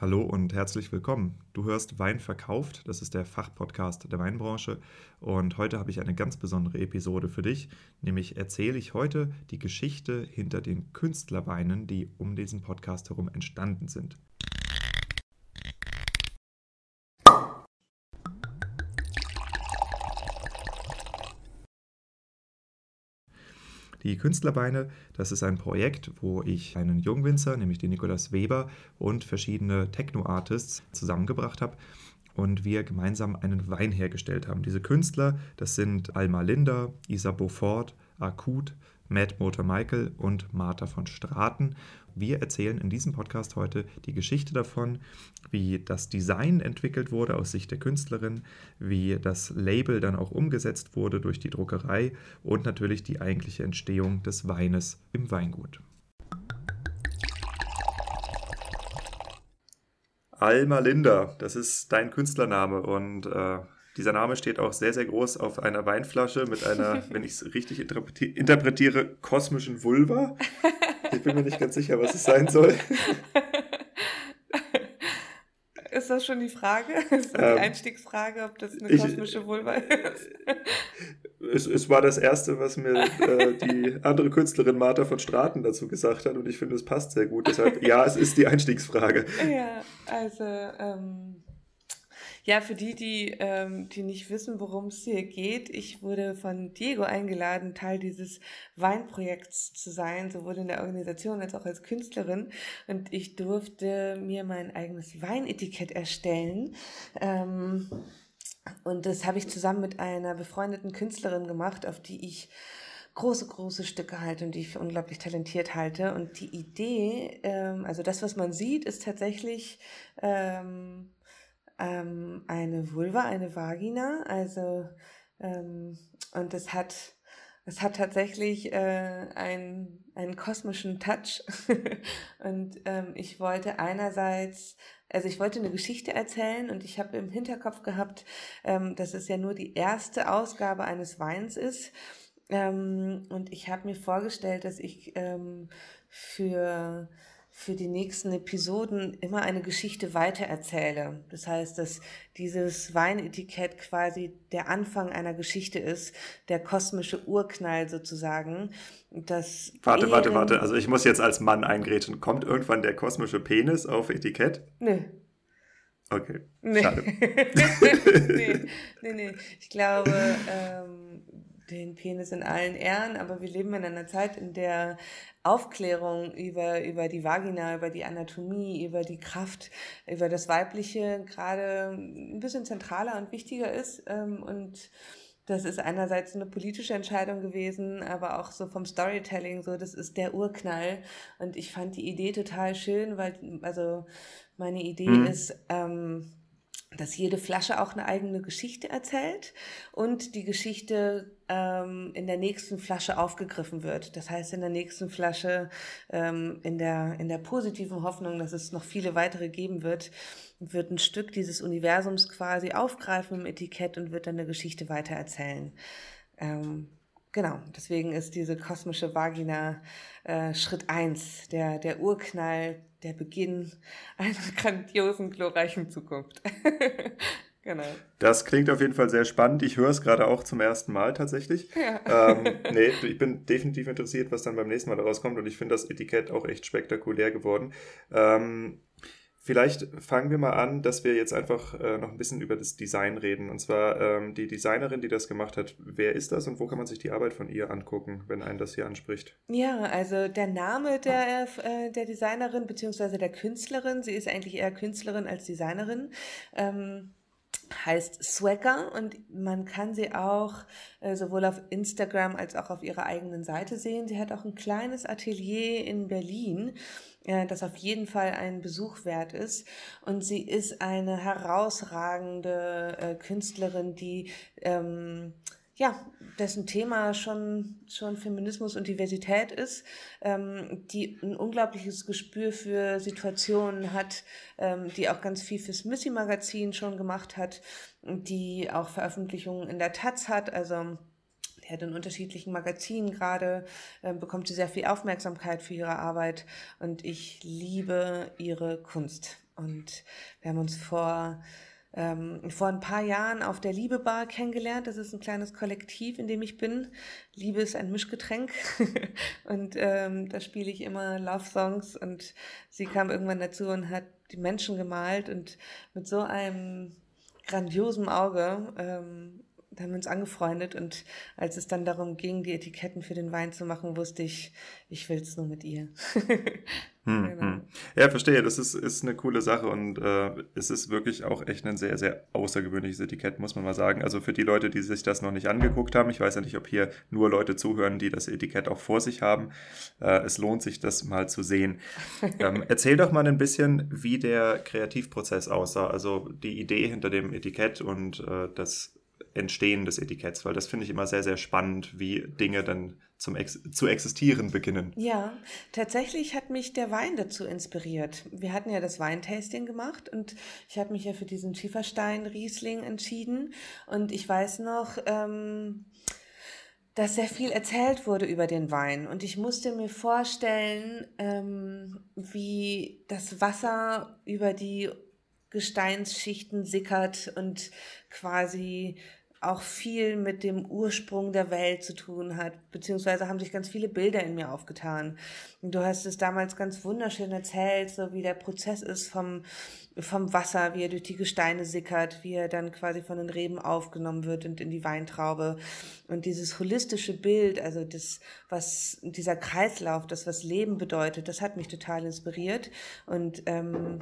Hallo und herzlich willkommen. Du hörst Wein verkauft, das ist der Fachpodcast der Weinbranche und heute habe ich eine ganz besondere Episode für dich, nämlich erzähle ich heute die Geschichte hinter den Künstlerweinen, die um diesen Podcast herum entstanden sind. Die Künstlerbeine, das ist ein Projekt, wo ich einen Jungwinzer, nämlich den Nikolaus Weber und verschiedene Techno-Artists zusammengebracht habe und wir gemeinsam einen Wein hergestellt haben. Diese Künstler, das sind Alma Linda, Isa Beaufort, Akut, Matt Motor Michael und Martha von Straten. Wir erzählen in diesem Podcast heute die Geschichte davon, wie das Design entwickelt wurde aus Sicht der Künstlerin, wie das Label dann auch umgesetzt wurde durch die Druckerei und natürlich die eigentliche Entstehung des Weines im Weingut. Alma Linda, das ist dein Künstlername und äh, dieser Name steht auch sehr, sehr groß auf einer Weinflasche mit einer, wenn ich es richtig interpretiere, kosmischen Vulva. Ich bin mir nicht ganz sicher, was es sein soll. Ist das schon die Frage? Ist das ähm, die Einstiegsfrage, ob das eine kosmische ich, Vulva ist? Es, es, war das Erste, was mir äh, die andere Künstlerin Martha von Straten dazu gesagt hat und ich finde, es passt sehr gut. Deshalb, ja, es ist die Einstiegsfrage. Ja, also ähm, ja, für die, die, ähm, die nicht wissen, worum es hier geht, ich wurde von Diego eingeladen, Teil dieses Weinprojekts zu sein, sowohl in der Organisation als auch als Künstlerin. Und ich durfte mir mein eigenes Weinetikett erstellen. Ähm, und das habe ich zusammen mit einer befreundeten Künstlerin gemacht, auf die ich große, große Stücke halte und die ich für unglaublich talentiert halte. Und die Idee, ähm, also das, was man sieht, ist tatsächlich ähm, ähm, eine Vulva, eine Vagina. Also, ähm, und es hat, es hat tatsächlich äh, einen, einen kosmischen Touch. und ähm, ich wollte einerseits, also ich wollte eine Geschichte erzählen und ich habe im Hinterkopf gehabt, ähm, dass es ja nur die erste Ausgabe eines Weins ist. Ähm, und ich habe mir vorgestellt, dass ich ähm, für für die nächsten Episoden immer eine Geschichte weitererzähle. Das heißt, dass dieses Weinetikett quasi der Anfang einer Geschichte ist, der kosmische Urknall sozusagen. Das warte, warte, warte. Also ich muss jetzt als Mann eingrätschen. Kommt irgendwann der kosmische Penis auf Etikett? Nö. Okay. Nee. Schade. nee, nee, nee. Ich glaube, ähm, den Penis in allen Ehren, aber wir leben in einer Zeit, in der Aufklärung über, über die Vagina, über die Anatomie, über die Kraft, über das Weibliche gerade ein bisschen zentraler und wichtiger ist. Ähm, und das ist einerseits eine politische Entscheidung gewesen, aber auch so vom Storytelling, so das ist der Urknall. Und ich fand die Idee total schön, weil, also meine Idee mhm. ist, ähm, dass jede Flasche auch eine eigene Geschichte erzählt und die Geschichte ähm, in der nächsten Flasche aufgegriffen wird. Das heißt, in der nächsten Flasche, ähm, in, der, in der positiven Hoffnung, dass es noch viele weitere geben wird, wird ein Stück dieses Universums quasi aufgreifen im Etikett und wird dann eine Geschichte weitererzählen. Ähm, genau, deswegen ist diese kosmische Vagina äh, Schritt eins, der, der Urknall, der Beginn einer grandiosen, glorreichen Zukunft. genau. Das klingt auf jeden Fall sehr spannend. Ich höre es gerade auch zum ersten Mal tatsächlich. Ja. Ähm, nee, ich bin definitiv interessiert, was dann beim nächsten Mal daraus kommt und ich finde das Etikett auch echt spektakulär geworden. Ähm, Vielleicht fangen wir mal an, dass wir jetzt einfach äh, noch ein bisschen über das Design reden. Und zwar ähm, die Designerin, die das gemacht hat. Wer ist das und wo kann man sich die Arbeit von ihr angucken, wenn einen das hier anspricht? Ja, also der Name der, äh, der Designerin bzw. der Künstlerin, sie ist eigentlich eher Künstlerin als Designerin. Ähm heißt Swagger und man kann sie auch äh, sowohl auf Instagram als auch auf ihrer eigenen Seite sehen. Sie hat auch ein kleines Atelier in Berlin, äh, das auf jeden Fall einen Besuch wert ist. Und sie ist eine herausragende äh, Künstlerin, die ähm, ja, dessen Thema schon, schon Feminismus und Diversität ist, ähm, die ein unglaubliches Gespür für Situationen hat, ähm, die auch ganz viel fürs Missy-Magazin schon gemacht hat, die auch Veröffentlichungen in der Taz hat, also hat in unterschiedlichen Magazinen gerade, äh, bekommt sie sehr viel Aufmerksamkeit für ihre Arbeit und ich liebe ihre Kunst. Und wir haben uns vor ähm, vor ein paar Jahren auf der Liebe Bar kennengelernt. Das ist ein kleines Kollektiv, in dem ich bin. Liebe ist ein Mischgetränk und ähm, da spiele ich immer Love Songs und sie kam irgendwann dazu und hat die Menschen gemalt und mit so einem grandiosen Auge ähm, da haben wir uns angefreundet und als es dann darum ging, die Etiketten für den Wein zu machen, wusste ich, ich will es nur mit ihr. hm, genau. hm. Ja, verstehe. Das ist, ist eine coole Sache und äh, es ist wirklich auch echt ein sehr, sehr außergewöhnliches Etikett, muss man mal sagen. Also für die Leute, die sich das noch nicht angeguckt haben, ich weiß ja nicht, ob hier nur Leute zuhören, die das Etikett auch vor sich haben. Äh, es lohnt sich, das mal zu sehen. ähm, erzähl doch mal ein bisschen, wie der Kreativprozess aussah. Also die Idee hinter dem Etikett und äh, das Entstehen des Etiketts, weil das finde ich immer sehr, sehr spannend, wie Dinge dann zum Ex zu existieren beginnen. Ja, tatsächlich hat mich der Wein dazu inspiriert. Wir hatten ja das Weintasting gemacht und ich habe mich ja für diesen Schieferstein Riesling entschieden und ich weiß noch, ähm, dass sehr viel erzählt wurde über den Wein und ich musste mir vorstellen, ähm, wie das Wasser über die Gesteinsschichten sickert und quasi auch viel mit dem Ursprung der Welt zu tun hat, beziehungsweise haben sich ganz viele Bilder in mir aufgetan. Und du hast es damals ganz wunderschön erzählt, so wie der Prozess ist vom, vom Wasser, wie er durch die Gesteine sickert, wie er dann quasi von den Reben aufgenommen wird und in die Weintraube. Und dieses holistische Bild, also das, was dieser Kreislauf, das, was Leben bedeutet, das hat mich total inspiriert. Und ähm,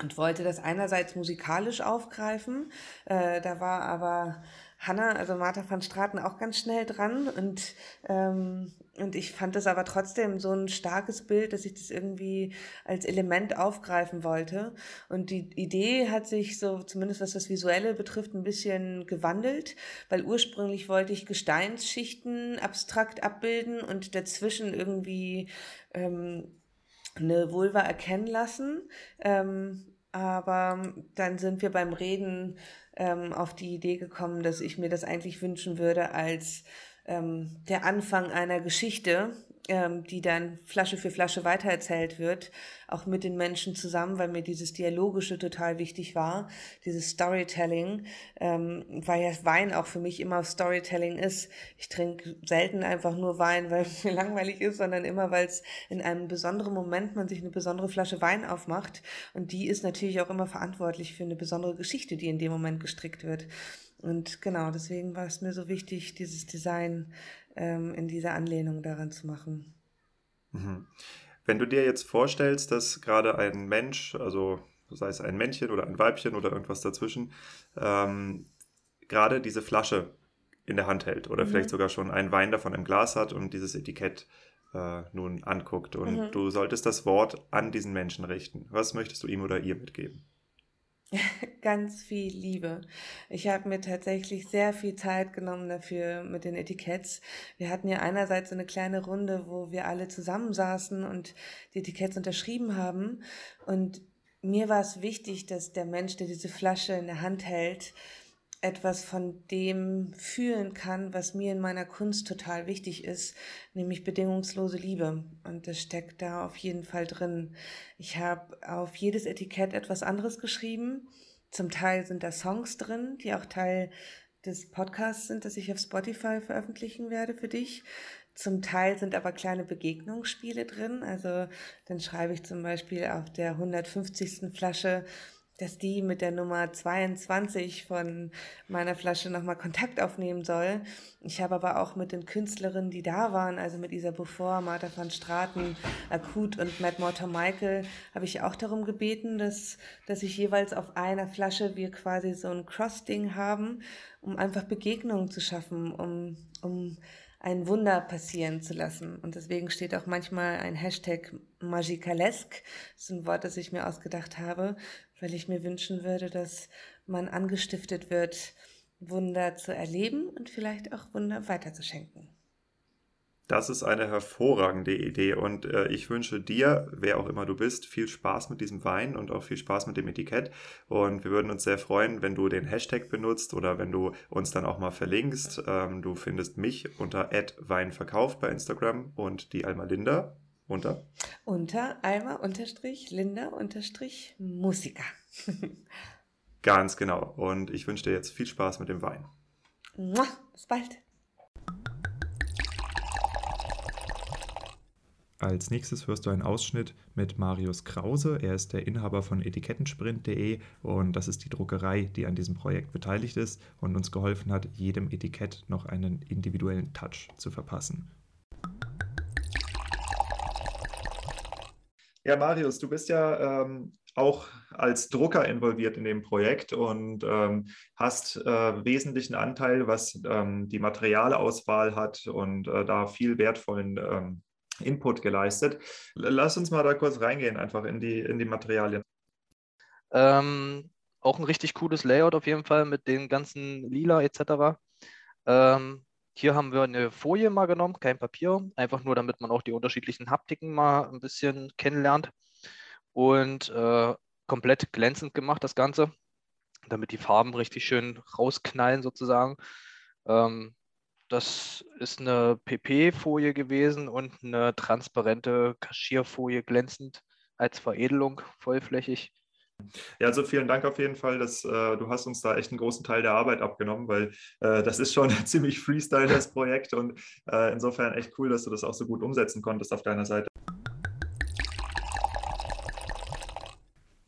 und wollte das einerseits musikalisch aufgreifen. Äh, da war aber Hanna, also Martha van Straten, auch ganz schnell dran und, ähm, und ich fand das aber trotzdem so ein starkes Bild, dass ich das irgendwie als Element aufgreifen wollte. Und die Idee hat sich so, zumindest was das Visuelle betrifft, ein bisschen gewandelt, weil ursprünglich wollte ich Gesteinsschichten abstrakt abbilden und dazwischen irgendwie ähm, eine Vulva erkennen lassen. Ähm, aber dann sind wir beim Reden ähm, auf die Idee gekommen, dass ich mir das eigentlich wünschen würde als ähm, der Anfang einer Geschichte, ähm, die dann Flasche für Flasche weitererzählt wird, auch mit den Menschen zusammen, weil mir dieses Dialogische total wichtig war, dieses Storytelling, ähm, weil ja Wein auch für mich immer Storytelling ist. Ich trinke selten einfach nur Wein, weil es mir langweilig ist, sondern immer, weil es in einem besonderen Moment man sich eine besondere Flasche Wein aufmacht und die ist natürlich auch immer verantwortlich für eine besondere Geschichte, die in dem Moment gestrickt wird. Und genau, deswegen war es mir so wichtig, dieses Design ähm, in dieser Anlehnung daran zu machen. Mhm. Wenn du dir jetzt vorstellst, dass gerade ein Mensch, also sei es ein Männchen oder ein Weibchen oder irgendwas dazwischen, ähm, gerade diese Flasche in der Hand hält oder mhm. vielleicht sogar schon einen Wein davon im Glas hat und dieses Etikett äh, nun anguckt und mhm. du solltest das Wort an diesen Menschen richten. Was möchtest du ihm oder ihr mitgeben? Ganz viel Liebe. Ich habe mir tatsächlich sehr viel Zeit genommen dafür mit den Etiketts. Wir hatten ja einerseits so eine kleine Runde, wo wir alle zusammensaßen und die Etiketts unterschrieben haben. Und mir war es wichtig, dass der Mensch, der diese Flasche in der Hand hält, etwas von dem fühlen kann, was mir in meiner Kunst total wichtig ist, nämlich bedingungslose Liebe. Und das steckt da auf jeden Fall drin. Ich habe auf jedes Etikett etwas anderes geschrieben. Zum Teil sind da Songs drin, die auch Teil des Podcasts sind, das ich auf Spotify veröffentlichen werde für dich. Zum Teil sind aber kleine Begegnungsspiele drin. Also dann schreibe ich zum Beispiel auf der 150. Flasche dass die mit der Nummer 22 von meiner Flasche nochmal Kontakt aufnehmen soll. Ich habe aber auch mit den Künstlerinnen, die da waren, also mit Isa Beaufort, Martha van Straten, Akut und Matt Mortar Michael, habe ich auch darum gebeten, dass, dass ich jeweils auf einer Flasche wir quasi so ein Cross-Ding haben, um einfach Begegnungen zu schaffen, um, um ein Wunder passieren zu lassen. Und deswegen steht auch manchmal ein Hashtag Magicalesque. Das ist ein Wort, das ich mir ausgedacht habe, weil ich mir wünschen würde, dass man angestiftet wird, Wunder zu erleben und vielleicht auch Wunder weiterzuschenken. Das ist eine hervorragende Idee und äh, ich wünsche dir, wer auch immer du bist, viel Spaß mit diesem Wein und auch viel Spaß mit dem Etikett. Und wir würden uns sehr freuen, wenn du den Hashtag benutzt oder wenn du uns dann auch mal verlinkst. Ähm, du findest mich unter @weinverkauf bei Instagram und die Alma Linda Unter? Unter Alma-Linda-Musiker. Ganz genau. Und ich wünsche dir jetzt viel Spaß mit dem Wein. Bis bald. Als nächstes hörst du einen Ausschnitt mit Marius Krause. Er ist der Inhaber von etikettensprint.de und das ist die Druckerei, die an diesem Projekt beteiligt ist und uns geholfen hat, jedem Etikett noch einen individuellen Touch zu verpassen. Ja, Marius, du bist ja ähm, auch als Drucker involviert in dem Projekt und ähm, hast äh, wesentlichen Anteil, was ähm, die Materialauswahl hat und äh, da viel wertvollen ähm, Input geleistet. Lass uns mal da kurz reingehen, einfach in die, in die Materialien. Ähm, auch ein richtig cooles Layout auf jeden Fall mit den ganzen Lila etc. Ähm, hier haben wir eine Folie mal genommen, kein Papier, einfach nur damit man auch die unterschiedlichen Haptiken mal ein bisschen kennenlernt und äh, komplett glänzend gemacht das Ganze, damit die Farben richtig schön rausknallen sozusagen. Ähm, das ist eine PP-Folie gewesen und eine transparente Kaschierfolie glänzend als Veredelung vollflächig. Ja, also vielen Dank auf jeden Fall, dass äh, du hast uns da echt einen großen Teil der Arbeit abgenommen, weil äh, das ist schon ziemlich Freestyle, das Projekt und äh, insofern echt cool, dass du das auch so gut umsetzen konntest auf deiner Seite.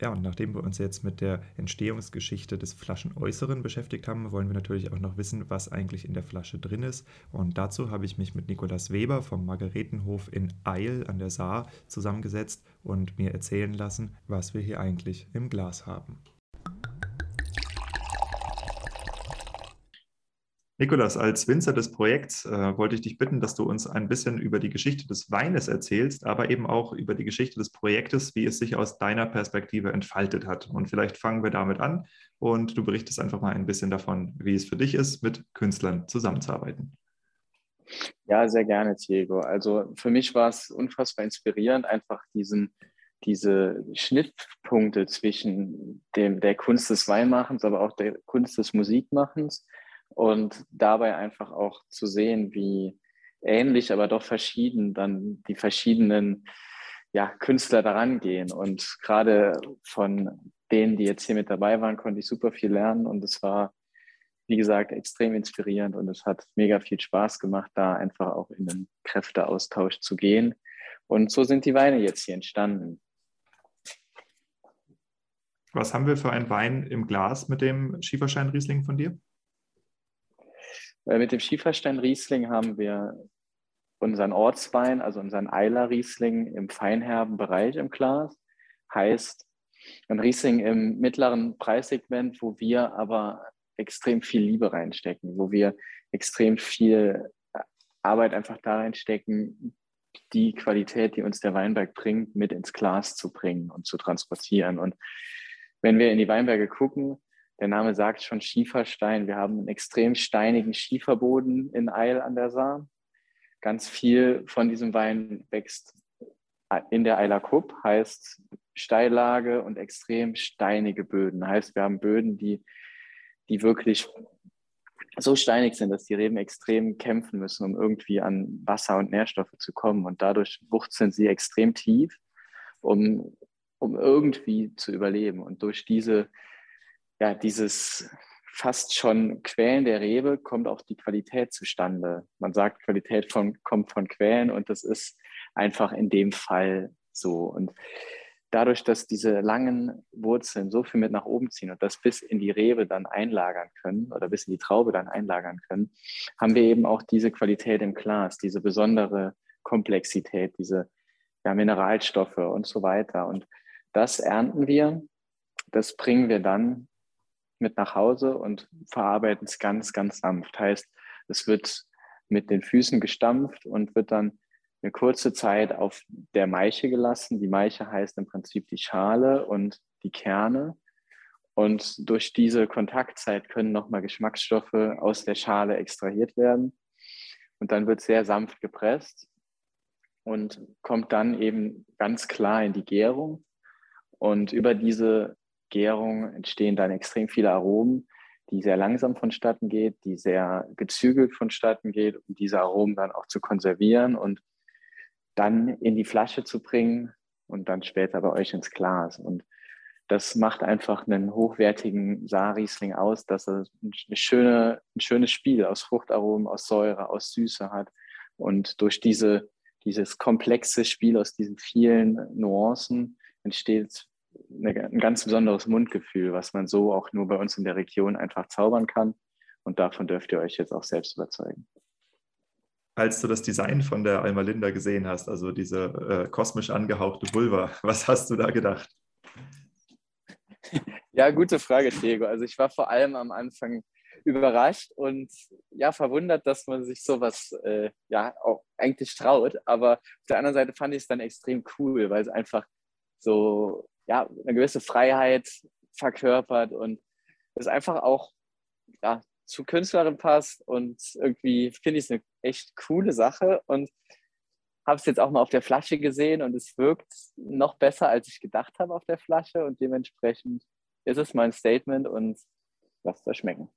Ja, und nachdem wir uns jetzt mit der Entstehungsgeschichte des Flaschenäußeren beschäftigt haben, wollen wir natürlich auch noch wissen, was eigentlich in der Flasche drin ist. Und dazu habe ich mich mit Nikolaus Weber vom Margaretenhof in Eil an der Saar zusammengesetzt und mir erzählen lassen, was wir hier eigentlich im Glas haben. Nikolas, als Winzer des Projekts äh, wollte ich dich bitten, dass du uns ein bisschen über die Geschichte des Weines erzählst, aber eben auch über die Geschichte des Projektes, wie es sich aus deiner Perspektive entfaltet hat. Und vielleicht fangen wir damit an und du berichtest einfach mal ein bisschen davon, wie es für dich ist, mit Künstlern zusammenzuarbeiten. Ja, sehr gerne, Diego. Also für mich war es unfassbar inspirierend, einfach diesen, diese Schnittpunkte zwischen dem, der Kunst des Weinmachens, aber auch der Kunst des Musikmachens und dabei einfach auch zu sehen, wie ähnlich, aber doch verschieden dann die verschiedenen ja, Künstler daran gehen. Und gerade von denen, die jetzt hier mit dabei waren, konnte ich super viel lernen und es war, wie gesagt, extrem inspirierend und es hat mega viel Spaß gemacht, da einfach auch in den Kräfteaustausch zu gehen. Und so sind die Weine jetzt hier entstanden. Was haben wir für einen Wein im Glas mit dem Schieferstein-Riesling von dir? Äh, mit dem Schieferstein-Riesling haben wir unseren Ortswein, also unseren Eiler-Riesling im feinherben Bereich im Glas. Heißt, ein Riesling im mittleren Preissegment, wo wir aber extrem viel Liebe reinstecken, wo wir extrem viel Arbeit einfach da reinstecken, die Qualität, die uns der Weinberg bringt, mit ins Glas zu bringen und zu transportieren. Und wenn wir in die Weinberge gucken, der Name sagt schon Schieferstein. Wir haben einen extrem steinigen Schieferboden in Eil an der Saar. Ganz viel von diesem Wein wächst in der Eiler Kupp, heißt Steillage und extrem steinige Böden. Heißt, wir haben Böden, die, die wirklich so steinig sind, dass die Reben extrem kämpfen müssen, um irgendwie an Wasser und Nährstoffe zu kommen. Und dadurch wurzeln sie extrem tief, um, um irgendwie zu überleben. Und durch diese ja, dieses fast schon Quellen der Rebe kommt auch die Qualität zustande. Man sagt, Qualität von, kommt von Quellen und das ist einfach in dem Fall so. Und dadurch, dass diese langen Wurzeln so viel mit nach oben ziehen und das bis in die Rebe dann einlagern können oder bis in die Traube dann einlagern können, haben wir eben auch diese Qualität im Glas, diese besondere Komplexität, diese ja, Mineralstoffe und so weiter. Und das ernten wir, das bringen wir dann mit nach Hause und verarbeiten es ganz, ganz sanft. Heißt, es wird mit den Füßen gestampft und wird dann eine kurze Zeit auf der Maiche gelassen. Die Maiche heißt im Prinzip die Schale und die Kerne. Und durch diese Kontaktzeit können nochmal Geschmacksstoffe aus der Schale extrahiert werden. Und dann wird sehr sanft gepresst und kommt dann eben ganz klar in die Gärung. Und über diese Gärung entstehen dann extrem viele Aromen, die sehr langsam vonstatten geht, die sehr gezügelt vonstatten geht, um diese Aromen dann auch zu konservieren und dann in die Flasche zu bringen und dann später bei euch ins Glas. Und das macht einfach einen hochwertigen Saarriesling aus, dass er eine schöne, ein schönes Spiel aus Fruchtaromen, aus Säure, aus Süße hat. Und durch diese, dieses komplexe Spiel aus diesen vielen Nuancen entsteht eine, ein ganz besonderes Mundgefühl, was man so auch nur bei uns in der Region einfach zaubern kann. Und davon dürft ihr euch jetzt auch selbst überzeugen. Als du das Design von der Alma Linda gesehen hast, also diese äh, kosmisch angehauchte Vulva, was hast du da gedacht? Ja, gute Frage, Diego. Also ich war vor allem am Anfang überrascht und ja, verwundert, dass man sich sowas äh, ja auch eigentlich traut. Aber auf der anderen Seite fand ich es dann extrem cool, weil es einfach so ja, eine gewisse Freiheit verkörpert und es einfach auch ja, zu Künstlerin passt und irgendwie finde ich es eine echt coole Sache und habe es jetzt auch mal auf der Flasche gesehen und es wirkt noch besser, als ich gedacht habe auf der Flasche und dementsprechend ist es mein Statement und lasst es euch schmecken.